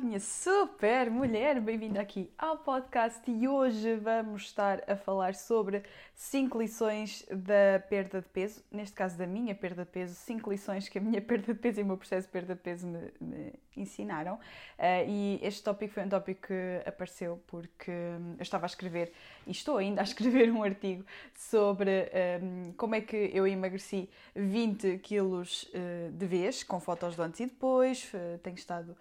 Minha super mulher! Bem-vinda aqui ao podcast e hoje vamos estar a falar sobre 5 lições da perda de peso, neste caso da minha perda de peso, 5 lições que a minha perda de peso e o meu processo de perda de peso me, me ensinaram. Uh, e este tópico foi um tópico que apareceu porque eu estava a escrever e estou ainda a escrever um artigo sobre um, como é que eu emagreci 20 quilos uh, de vez, com fotos do antes e depois. Uh, tenho estado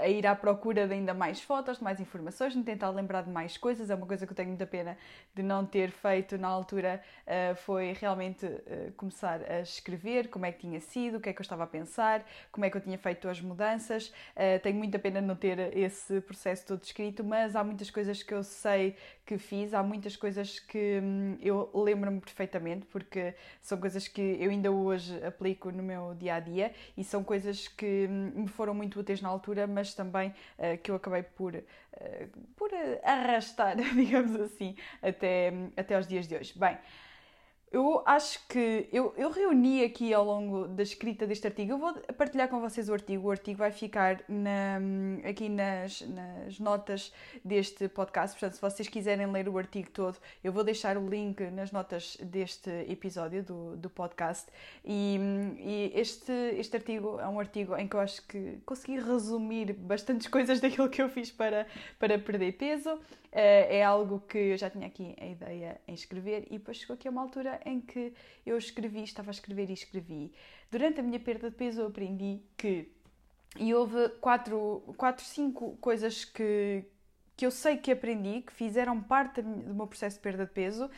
a ir à procura de ainda mais fotos, de mais informações, de tentar lembrar de mais coisas. É uma coisa que eu tenho muita pena de não ter feito na altura, uh, foi realmente uh, começar a escrever como é que tinha sido, o que é que eu estava a pensar, como é que eu tinha feito as mudanças. Uh, tenho muita pena de não ter esse processo todo escrito, mas há muitas coisas que eu sei que fiz, há muitas coisas que hum, eu lembro-me perfeitamente, porque são coisas que eu ainda hoje aplico no meu dia a dia e são coisas que hum, me foram muito úteis na altura, mas também uh, que eu acabei por, uh, por arrastar, digamos assim, até, até aos dias de hoje. Bem, eu acho que eu, eu reuni aqui ao longo da escrita deste artigo. Eu vou partilhar com vocês o artigo. O artigo vai ficar na, aqui nas, nas notas deste podcast. Portanto, se vocês quiserem ler o artigo todo, eu vou deixar o link nas notas deste episódio do, do podcast. E, e este, este artigo é um artigo em que eu acho que consegui resumir bastantes coisas daquilo que eu fiz para, para perder peso. Eh, é algo que eu já tinha aqui a ideia em escrever e depois chegou aqui a uma altura em que eu escrevi, estava a escrever e escrevi. Durante a minha perda de peso eu aprendi que e houve quatro, quatro cinco coisas que, que eu sei que aprendi, que fizeram parte do meu processo de perda de peso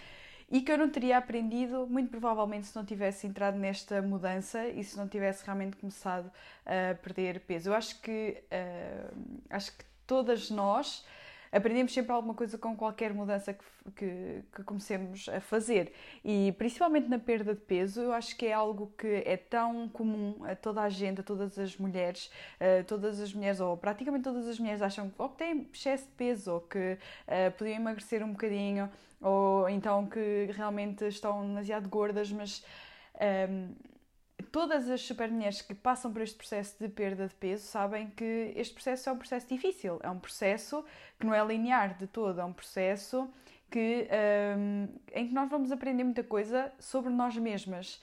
e que eu não teria aprendido, muito provavelmente, se não tivesse entrado nesta mudança e se não tivesse realmente começado a perder peso. Eu acho que, uh, acho que todas nós aprendemos sempre alguma coisa com qualquer mudança que, que, que, comecemos a fazer. E principalmente na perda de peso, eu acho que é algo que é tão comum a toda a gente, a todas as mulheres, a todas as mulheres, ou praticamente todas as mulheres acham ou que têm excesso de peso, ou que uh, podiam emagrecer um bocadinho, ou então que realmente estão demasiado gordas, mas. Um, ehm, todas as supermulheres que passam por este processo de perda de peso sabem que este processo é um processo difícil, é um processo que não é linear de todo, é um processo que, um, em que nós vamos aprender muita coisa sobre nós mesmas.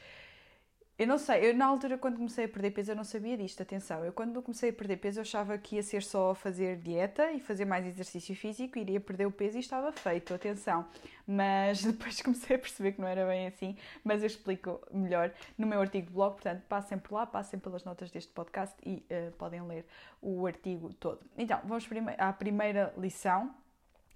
Eu não sei, eu na altura quando comecei a perder peso eu não sabia disto, atenção. Eu quando comecei a perder peso eu achava que ia ser só fazer dieta e fazer mais exercício físico, iria perder o peso e estava feito, atenção. Mas depois comecei a perceber que não era bem assim, mas eu explico melhor no meu artigo de blog, portanto passem por lá, passem pelas notas deste podcast e uh, podem ler o artigo todo. Então, vamos à primeira lição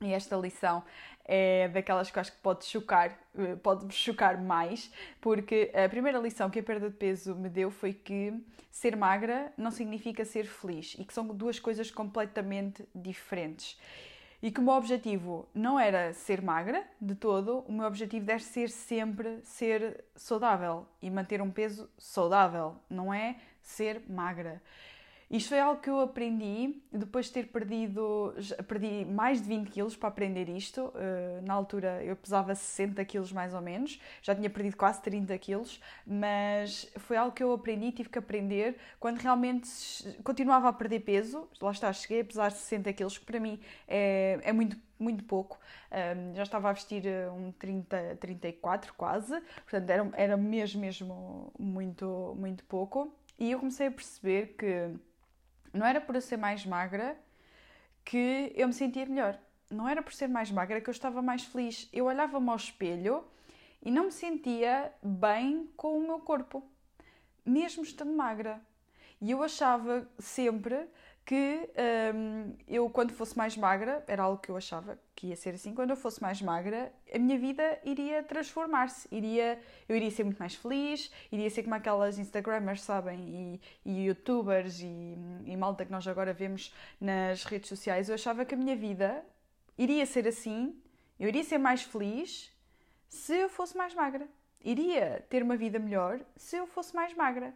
e esta lição é daquelas que eu acho que pode chocar, eh, pode chocar mais, porque a primeira lição que a perda de peso me deu foi que ser magra não significa ser feliz e que são duas coisas completamente diferentes. E que o meu objetivo não era ser magra de todo, o meu objetivo deve ser sempre ser saudável e manter um peso saudável, não é ser magra. Isto foi algo que eu aprendi depois de ter perdido, perdi mais de 20 quilos para aprender isto. Uh, na altura eu pesava 60 quilos mais ou menos, já tinha perdido quase 30 quilos, mas foi algo que eu aprendi, tive que aprender quando realmente continuava a perder peso. Lá está, cheguei a pesar 60 quilos, que para mim é, é muito muito pouco. Um, já estava a vestir eh, um 30, 34 quase, portanto era, era mesmo, mesmo muito, muito pouco. E eu comecei a perceber que não era por eu ser mais magra que eu me sentia melhor. Não era por ser mais magra que eu estava mais feliz. Eu olhava-me ao espelho e não me sentia bem com o meu corpo, mesmo estando magra. E eu achava sempre que hum, eu, quando fosse mais magra, era algo que eu achava que ia ser assim, quando eu fosse mais magra, a minha vida iria transformar-se, iria, eu iria ser muito mais feliz, iria ser como aquelas Instagrammers, sabem, e, e Youtubers e, e malta que nós agora vemos nas redes sociais. Eu achava que a minha vida iria ser assim, eu iria ser mais feliz se eu fosse mais magra. Iria ter uma vida melhor se eu fosse mais magra.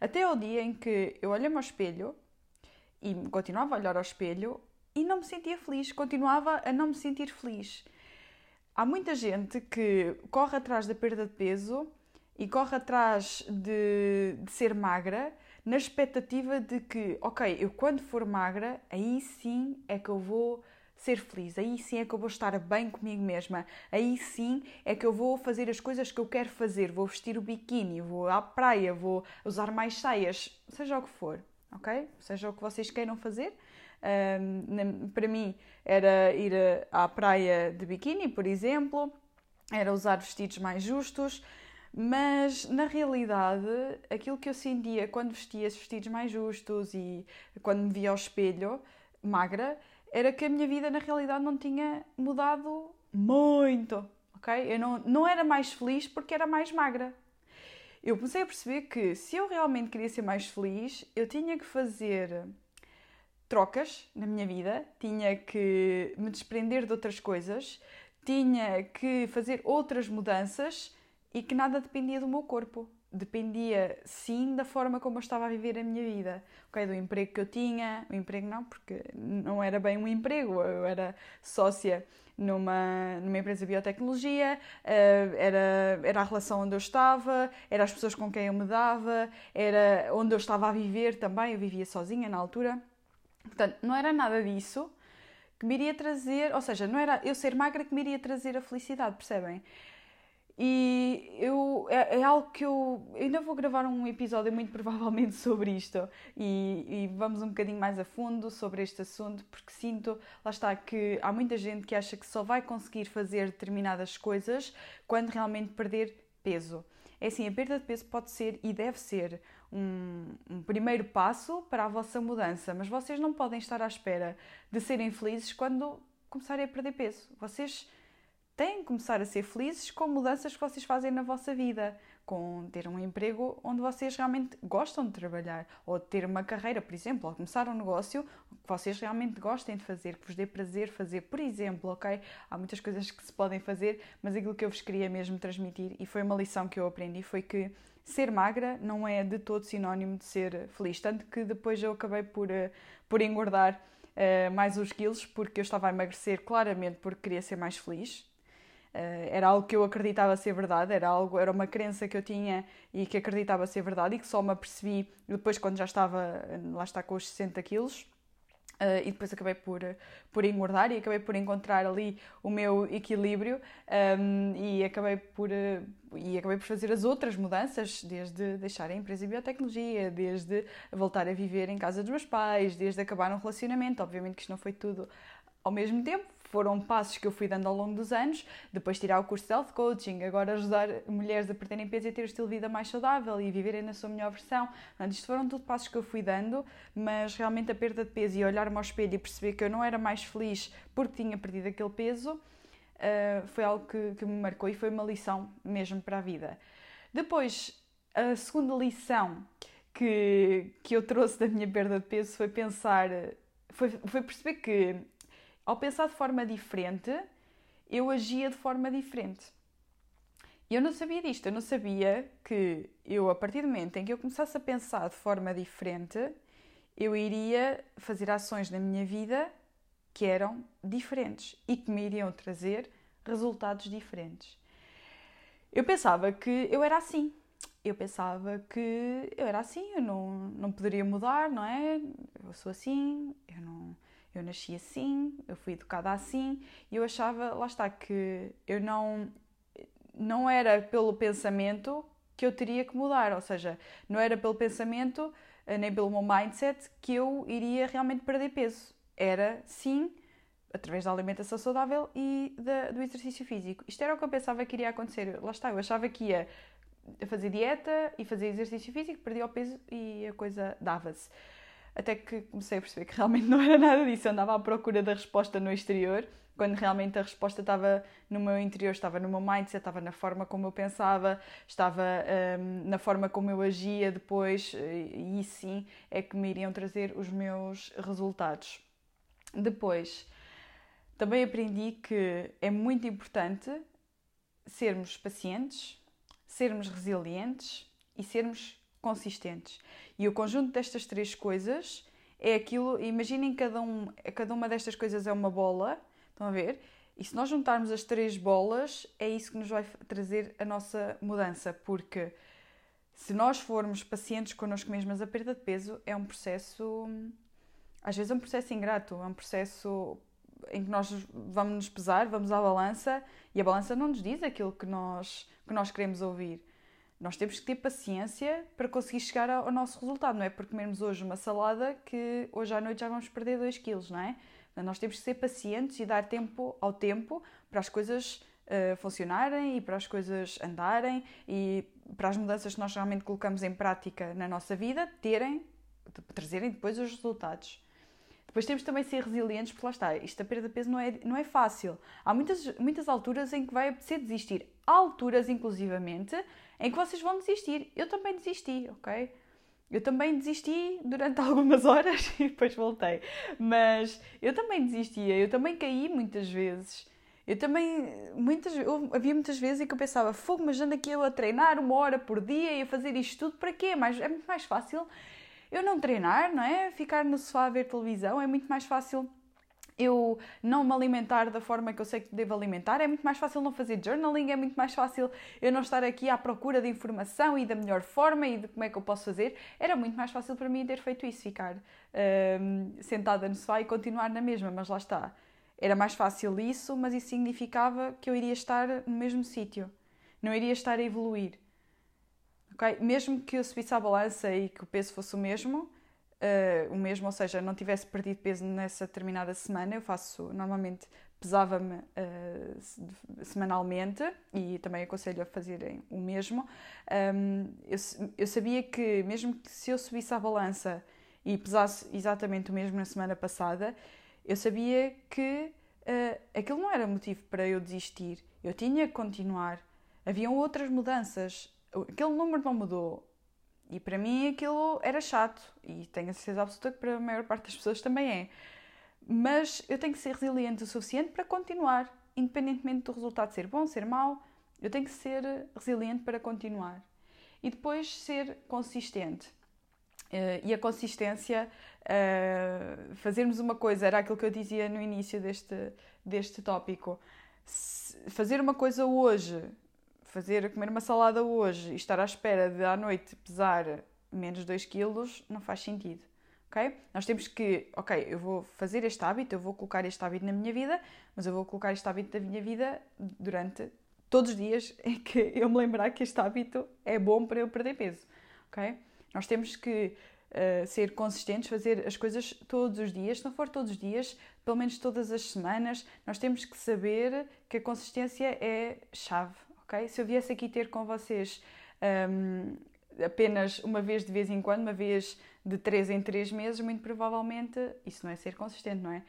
Até ao dia em que eu olhei-me ao espelho e continuava a olhar ao espelho e não me sentia feliz, continuava a não me sentir feliz. Há muita gente que corre atrás da perda de peso e corre atrás de, de ser magra na expectativa de que, ok, eu quando for magra, aí sim é que eu vou ser feliz, aí sim é que eu vou estar bem comigo mesma, aí sim é que eu vou fazer as coisas que eu quero fazer, vou vestir o biquíni, vou à praia, vou usar mais saias, seja o que for ok? Seja o que vocês queiram fazer. Um, para mim era ir à praia de biquíni, por exemplo, era usar vestidos mais justos, mas na realidade aquilo que eu sentia quando vestia esses vestidos mais justos e quando me via ao espelho, magra, era que a minha vida na realidade não tinha mudado muito, ok? Eu não, não era mais feliz porque era mais magra, eu comecei a perceber que se eu realmente queria ser mais feliz, eu tinha que fazer trocas na minha vida, tinha que me desprender de outras coisas, tinha que fazer outras mudanças e que nada dependia do meu corpo. Dependia sim da forma como eu estava a viver a minha vida, ok? Do emprego que eu tinha, o emprego não, porque não era bem um emprego, eu era sócia numa, numa empresa de biotecnologia, uh, era, era a relação onde eu estava, era as pessoas com quem eu me dava, era onde eu estava a viver também, eu vivia sozinha na altura. Portanto, não era nada disso que me iria trazer, ou seja, não era eu ser magra que me iria trazer a felicidade, percebem? E eu, é, é, algo que eu, eu ainda vou gravar um episódio muito provavelmente sobre isto e, e, vamos um bocadinho mais a fundo sobre este assunto porque sinto, lá está, que há muita gente que acha que só vai conseguir fazer determinadas coisas quando realmente perder peso. É assim, a perda de peso pode ser e deve ser um, um primeiro passo para a vossa mudança, mas vocês não podem estar à espera de serem felizes quando começarem a perder peso. Vocês têm que começar a ser felizes com mudanças que vocês fazem na vossa vida, com ter um emprego onde vocês realmente gostam de trabalhar, ou ter uma carreira, por exemplo, ou começar um negócio que vocês realmente gostem de fazer, que vos dê prazer fazer, por exemplo, ok? Há muitas coisas que se podem fazer, mas aquilo que eu vos queria mesmo transmitir, e foi uma lição que eu aprendi, foi que ser magra não é de todo sinónimo de ser feliz. Tanto que depois eu acabei por, eh, por engordar uh, mais uns quilos, porque eu estava a emagrecer claramente porque queria ser mais feliz. Uh, era algo que eu acreditava ser verdade, era algo, era uma crença que eu tinha e que acreditava ser verdade e que só me apercebi depois quando já estava, lá está com os 60 quilos. Uh, e depois acabei por, por engordar e acabei por encontrar ali o meu equilíbrio um, ehm, e, acabei por, uh, e acabei por fazer as outras mudanças, desde deixar a empresa de biotecnologia, desde voltar a viver em casa dos meus pais, desde acabar um relacionamento. Obviamente que isto não foi tudo ao mesmo tempo, foram passos que eu fui dando ao longo dos anos, depois tirar o curso de Health Coaching, agora ajudar mulheres a perderem peso e ter um estilo de vida mais saudável e viverem na sua melhor versão. Portanto, isto foram tudo passos que eu fui dando, mas realmente a perda de peso e olhar-me ao espelho e perceber que eu não era mais feliz porque tinha perdido aquele peso, uh, foi algo que, que me marcou e foi uma lição mesmo para a vida. Depois, a segunda lição que, que eu trouxe da minha perda de peso foi pensar, foi, foi perceber que ao pensar de forma diferente, eu agia de forma diferente. E eu não sabia disto, eu não sabia que eu, a partir do momento em que eu começasse a pensar de forma diferente, eu iria fazer ações na minha vida que eram diferentes e que me iriam trazer resultados diferentes. Eu pensava que eu era assim. Eu pensava que eu era assim, eu não, não poderia mudar, não é? Eu sou assim, eu não eu nasci assim, eu fui educada assim, e eu achava, lá está, que eu não, não era pelo pensamento que eu teria que mudar, ou seja, não era pelo pensamento eh, nem pelo meu mindset que eu iria realmente perder peso. Era sim através da alimentação saudável e da, do exercício físico. Isto era o que eu pensava que iria acontecer. Lá está, eu achava que ia fazer dieta e fazer exercício físico, perdia o peso e a coisa dava-se. Até que comecei a perceber que realmente não era nada disso. Eu andava à procura da resposta no exterior, quando realmente a resposta estava no meu interior, estava no meu mindset, estava na forma como eu pensava, estava um, na forma como eu agia depois, e sim é que me iriam trazer os meus resultados. Depois, também aprendi que é muito importante sermos pacientes, sermos resilientes e sermos consistentes. E o conjunto destas três coisas é aquilo. Imaginem cada, um, cada uma destas coisas é uma bola, estão a ver? E se nós juntarmos as três bolas, é isso que nos vai trazer a nossa mudança, porque se nós formos pacientes connosco mesmas, a perda de peso é um processo. Às vezes é um processo ingrato, é um processo em que nós vamos nos pesar, vamos à balança e a balança não nos diz aquilo que nós, que nós queremos ouvir. Nós temos que ter paciência para conseguir chegar ao nosso resultado, não é por comermos hoje uma salada que hoje à noite já vamos perder 2 quilos, não é? Nós temos que ser pacientes e dar tempo ao tempo para as coisas uh, funcionarem e para as coisas andarem e para as mudanças que nós realmente colocamos em prática na nossa vida terem, trazerem depois os resultados. Depois temos também ser resilientes, porque lá está, isto a perda de peso não é, não é fácil. Há muitas, muitas alturas em que vai apetecer desistir. Há alturas, inclusivamente, em que vocês vão desistir. Eu também desisti, ok? Eu também desisti durante algumas horas e depois voltei. Mas eu também desistia, eu também caí muitas vezes. Eu também, muitas, havia muitas vezes em que eu pensava, fogo, mas ando aqui eu a treinar uma hora por dia e a fazer isto tudo, para quê? Mas é muito mais fácil eu não treinar, não é? Ficar no sofá a ver televisão é muito mais fácil eu não me alimentar da forma que eu sei que devo alimentar, é muito mais fácil não fazer journaling, é muito mais fácil eu não estar aqui à procura de informação e da melhor forma e de como é que eu posso fazer. Era muito mais fácil para mim ter feito isso, ficar hum, sentada no sofá e continuar na mesma, mas lá está. Era mais fácil isso, mas isso significava que eu iria estar no mesmo sítio, não iria estar a evoluir. Okay? Mesmo que eu subisse à balança e que o peso fosse o mesmo, uh, o mesmo, ou seja, não tivesse perdido peso nessa determinada semana, eu faço, normalmente pesava-me uh, semanalmente e também aconselho a fazerem o mesmo. Um, eu, eu sabia que, mesmo que se eu subisse à balança e pesasse exatamente o mesmo na semana passada, eu sabia que uh, aquilo não era motivo para eu desistir. Eu tinha que continuar. Haviam outras mudanças aquele número não mudou. E para mim aquilo era chato. E tenho a certeza absoluta que para a maior parte das pessoas também é. Mas eu tenho que ser resiliente o suficiente para continuar, independentemente do resultado ser bom, ser mau. Eu tenho que ser resiliente para continuar. E depois ser consistente. Uh, e a consistência, uh, fazermos uma coisa, era aquilo que eu dizia no início deste, deste tópico. Fazer uma coisa hoje fazer, comer uma salada hoje e estar à espera de à noite pesar menos 2 quilos não faz sentido. ok? Nós temos que, ok, eu vou fazer este hábito, eu vou colocar este hábito na minha vida, mas eu vou colocar este hábito da minha vida durante todos os dias em que eu me lembrar que este hábito é bom para eu perder peso. ok? Nós temos que uh, ser consistentes, fazer as coisas todos os dias. Se não for todos os dias, pelo menos todas as semanas, nós temos que saber que a consistência é chave ok? Se eu viesse aqui ter com vocês um, apenas uma vez de vez em quando, uma vez de três em três meses, muito provavelmente isso não é ser consistente, não é?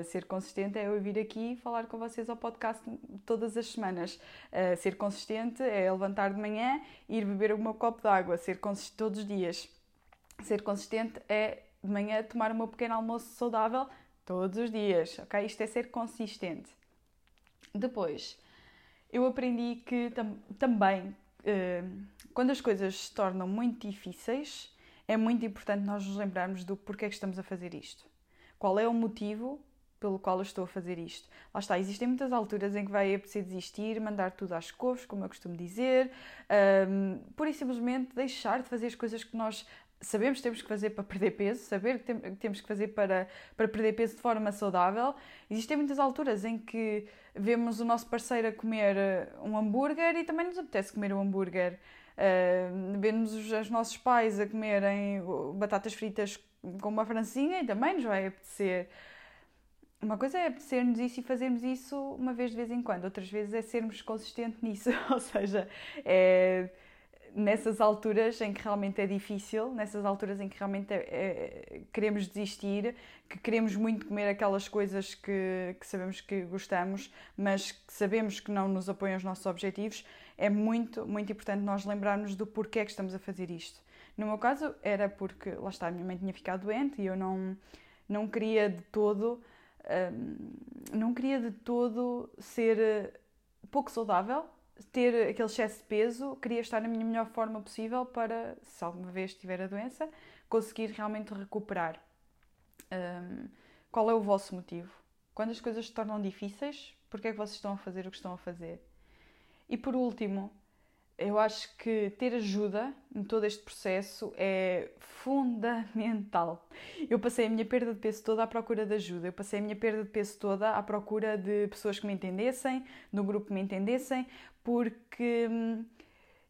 Uh, ser consistente é eu vir aqui falar com vocês ao podcast todas as semanas. Uh, ser consistente é levantar de manhã, ir beber o meu copo de água, ser consistente todos os dias. Ser consistente é de manhã tomar o meu pequeno almoço saudável todos os dias, ok? Isto é ser consistente. Depois, eu aprendi que tam também, uh, quando as coisas se tornam muito difíceis, é muito importante nós nos lembrarmos do porquê é que estamos a fazer isto. Qual é o motivo pelo qual eu estou a fazer isto? Lá está, existem muitas alturas em que vai apetecer desistir, mandar tudo às couves, como eu costumo dizer, um, ehm, por e simplesmente deixar de fazer as coisas que nós sabemos que temos que fazer para perder peso, saber que temos que fazer para, para perder peso de forma saudável. Existem muitas alturas em que vemos o nosso parceiro a comer eh, um hambúrguer e também nos apetece comer um hambúrguer. Uh, vemos os, os, nossos pais a comerem batatas fritas com uma francinha e também nos vai apetecer. Uma coisa é apetecer-nos isso e fazermos isso uma vez de vez em quando, outras vezes é sermos consistentes nisso, ou seja, é nessas alturas em que realmente é difícil, nessas alturas em que realmente é, é, queremos desistir, que queremos muito comer aquelas coisas que, que sabemos que gostamos, mas que sabemos que não nos apoiam os nossos objetivos, é muito, muito importante nós lembrarmos do porquê que estamos a fazer isto. No meu caso, era porque, lá está, a minha mãe tinha ficado doente e eu não, não queria de todo, hum, não queria de todo ser eh, pouco saudável, ter aquele excesso de peso, queria estar na minha melhor forma possível para, se alguma vez tiver a doença, conseguir realmente recuperar. Um, qual é o vosso motivo? Quando as coisas se tornam difíceis, porquê é que vocês estão a fazer o que estão a fazer? E por último, eu acho que ter ajuda em todo este processo é fundamental. Eu passei a minha perda de peso toda à procura de ajuda, eu passei a minha perda de peso toda à procura de pessoas que me entendessem, do grupo que me entendessem, porque hum,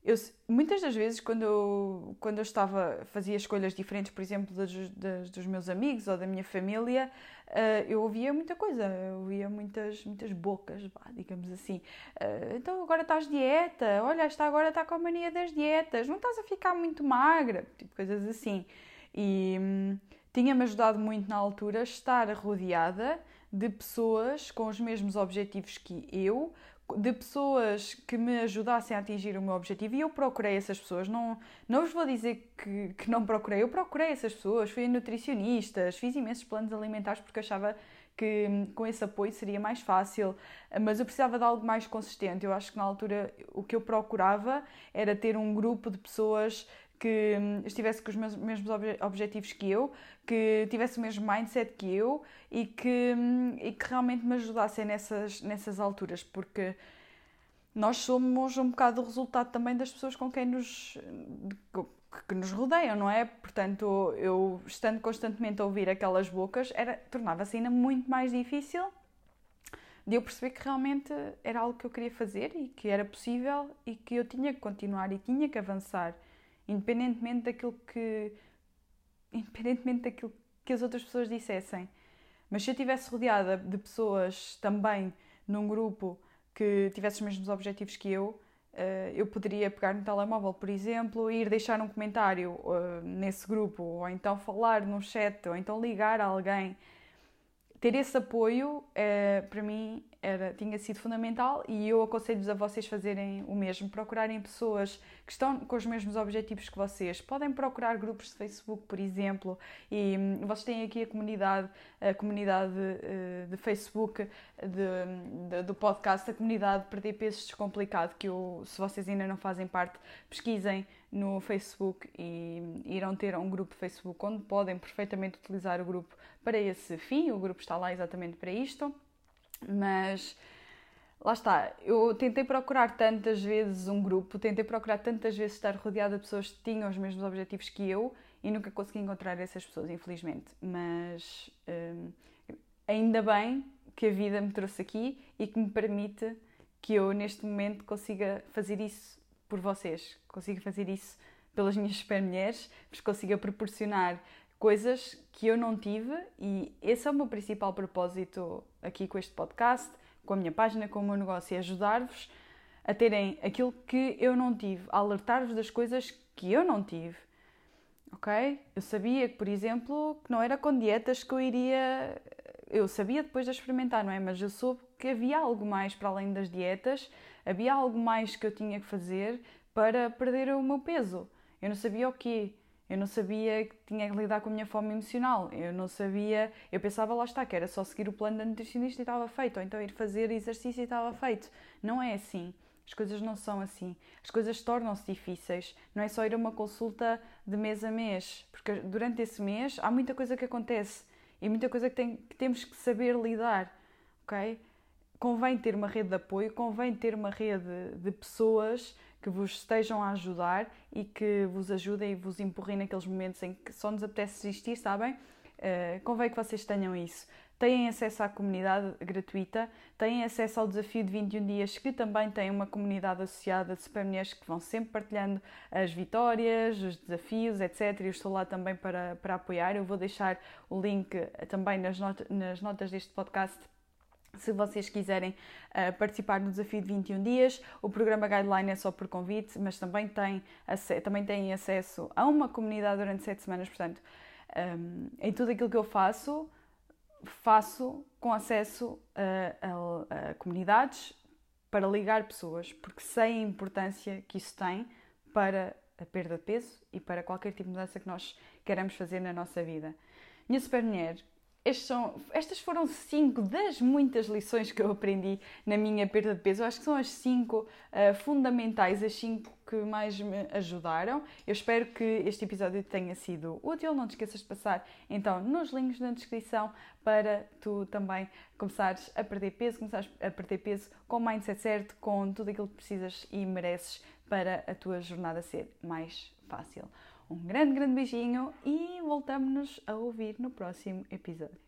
eu, muitas das vezes, quando eu, quando eu estava, fazia escolhas diferentes, por exemplo, das, dos meus amigos ou da minha família, uh, eu ouvia muita coisa, eu ouvia muitas, muitas bocas, digamos assim. Uh, então agora estás dieta, olha, esta agora está com a mania das dietas, não estás a ficar muito magra, tipo coisas assim. E hum, tinha-me ajudado muito na altura estar rodeada de pessoas com os mesmos objetivos que eu, de pessoas que me ajudassem a atingir o meu objetivo e eu procurei essas pessoas. Não, não vos vou dizer que, que não procurei, eu procurei essas pessoas, fui a nutricionistas, fiz imensos planos alimentares porque achava que hum, com esse apoio seria mais fácil, mas eu precisava de algo mais consistente. Eu acho que na altura o que eu procurava era ter um grupo de pessoas que estivesse com os mesmos objetivos que eu, que tivesse o mesmo mindset que eu e que, e que realmente me ajudassem nessas, nessas alturas, porque nós somos um bocado o resultado também das pessoas com quem nos que nos rodeiam, não é? Portanto, eu estando constantemente a ouvir aquelas bocas, era tornava-se ainda muito mais difícil de eu perceber que realmente era algo que eu queria fazer e que era possível e que eu tinha que continuar e tinha que avançar independentemente daquilo que independentemente daquilo que as outras pessoas dissessem. Mas se eu estivesse rodeada de pessoas também num grupo que tivesse os mesmos objetivos que eu, eh, eu poderia pegar no telemóvel, por exemplo, e ir deixar um comentário eh, nesse grupo, ou então falar num chat, ou então ligar a alguém. Ter esse apoio, eh, para mim, era, tinha sido fundamental e eu aconselho-vos a vocês fazerem o mesmo, procurarem pessoas que estão com os mesmos objetivos que vocês. Podem procurar grupos de Facebook, por exemplo, e hum, vocês têm aqui a comunidade, a comunidade uh, de Facebook de, de, do podcast, a comunidade Perder Peso Descomplicado, que eu, se vocês ainda não fazem parte, pesquisem no Facebook e irão ter um grupo Facebook onde podem perfeitamente utilizar o grupo para esse fim. O grupo está lá exatamente para isto. Mas lá está, eu tentei procurar tantas vezes um grupo, tentei procurar tantas vezes estar rodeada de pessoas que tinham os mesmos objetivos que eu e nunca consegui encontrar essas pessoas, infelizmente. Mas hum, ainda bem que a vida me trouxe aqui e que me permite que eu neste momento consiga fazer isso por vocês, consiga fazer isso pelas minhas super mulheres, vos consiga proporcionar coisas que eu não tive e esse é o meu principal propósito aqui com este podcast, com a minha página, com o meu negócio, é ajudar-vos a terem aquilo que eu não tive, a alertar-vos das coisas que eu não tive. Ok? Eu sabia por exemplo, que não era com dietas que eu iria. Eu sabia depois de experimentar, não é? Mas eu soube que havia algo mais para além das dietas, havia algo mais que eu tinha que fazer para perder o meu peso. Eu não sabia o quê. Eu não sabia que tinha que lidar com a minha fome emocional. Eu não sabia. Eu pensava, lá está, que era só seguir o plano da nutricionista e estava feito, ou então ir fazer exercício e estava feito. Não é assim. As coisas não são assim. As coisas tornam-se difíceis. Não é só ir a uma consulta de mês a mês, porque durante esse mês há muita coisa que acontece e muita coisa que, tem, que temos que saber lidar, ok? Convém ter uma rede de apoio, convém ter uma rede de pessoas que vos estejam a ajudar e que vos ajudem e vos empurrem naqueles momentos em que só nos apetece desistir, sabem? Uh, convém que vocês tenham isso. Têm acesso à comunidade gratuita, têm acesso ao desafio de 21 dias, que também tem uma comunidade associada de supermulheres que vão sempre partilhando as vitórias, os desafios, etc. Eu estou lá também para, para apoiar. Eu vou deixar o link também nas, not nas notas deste podcast se vocês quiserem uh, participar no desafio de 21 dias, o programa Guideline é só por convite, mas também, tem, também têm acesso a uma comunidade durante 7 semanas. Portanto, um, em tudo aquilo que eu faço, faço com acesso a, a, a comunidades para ligar pessoas, porque sei a importância que isso tem para a perda de peso e para qualquer tipo de mudança que nós queremos fazer na nossa vida. Minha super mulher, são, estas foram cinco das muitas lições que eu aprendi na minha perda de peso. Eu acho que são as cinco uh, fundamentais, as cinco que mais me ajudaram. Eu espero que este episódio tenha sido útil. Não te esqueças de passar então nos links na descrição para tu também começares a perder peso, começares a perder peso com o mindset certo, com tudo aquilo que precisas e mereces para a tua jornada ser mais fácil. Um grande, grande beijinho e voltamos-nos a ouvir no próximo episódio.